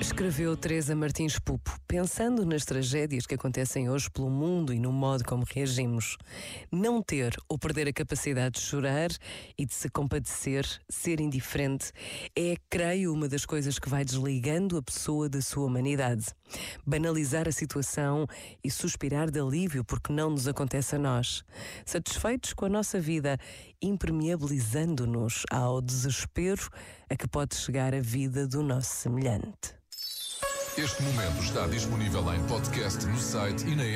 Escreveu Teresa Martins Pupo, pensando nas tragédias que acontecem hoje pelo mundo e no modo como reagimos. Não ter ou perder a capacidade de chorar e de se compadecer, ser indiferente, é, creio, uma das coisas que vai desligando a pessoa da sua humanidade. Banalizar a situação e suspirar de alívio porque não nos acontece a nós. Satisfeitos com a nossa vida, impermeabilizando-nos ao desespero a que pode chegar a vida do nosso semelhante. Este momento está disponível em podcast no site e na.